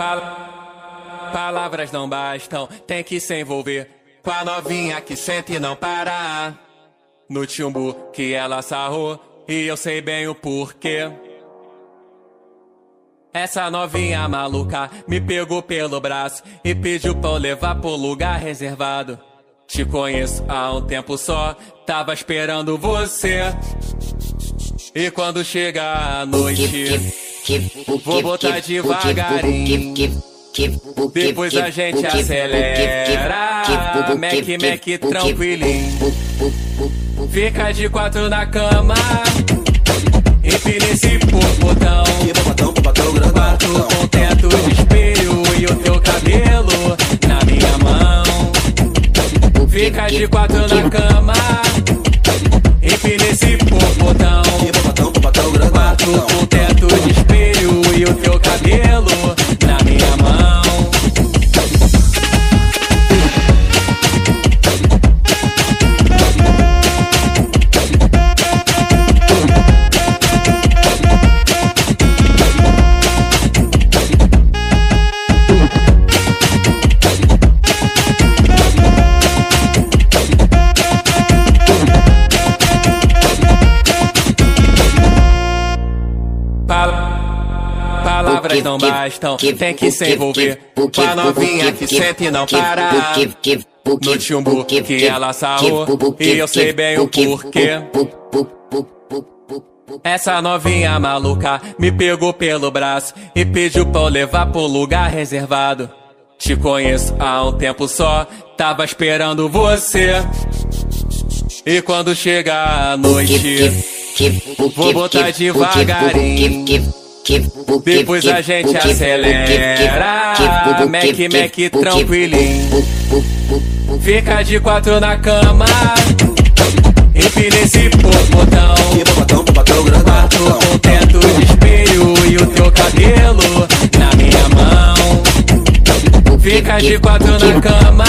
Pal Palavras não bastam, tem que se envolver com a novinha que sente e não para. No chumbo que ela sarrou, e eu sei bem o porquê. Essa novinha maluca me pegou pelo braço e pediu pra eu levar pro lugar reservado. Te conheço há um tempo só, tava esperando você. E quando chega a noite, vou botar devagarinho. Depois a gente acelera, Mac, Mac, tranquilinho. Fica de quatro na cama, empina esse botão. Quarto com teto de espelho e o teu cabelo na minha mão. Fica de quatro na cama, Palavras não bastam, tem que se envolver com a novinha que sente e não para. No chumbo que ela sarrou, e eu sei bem o porquê. Essa novinha maluca me pegou pelo braço e pediu pra eu levar pro lugar reservado. Te conheço há um tempo só, tava esperando você. E quando chega a noite, vou botar devagarinho. Depois a gente acelera, Mac, Mac, tranquilinho. Fica de quatro na cama, empina esse botão. Quarto com teto de espelho e o teu cabelo na minha mão. Fica de quatro na cama,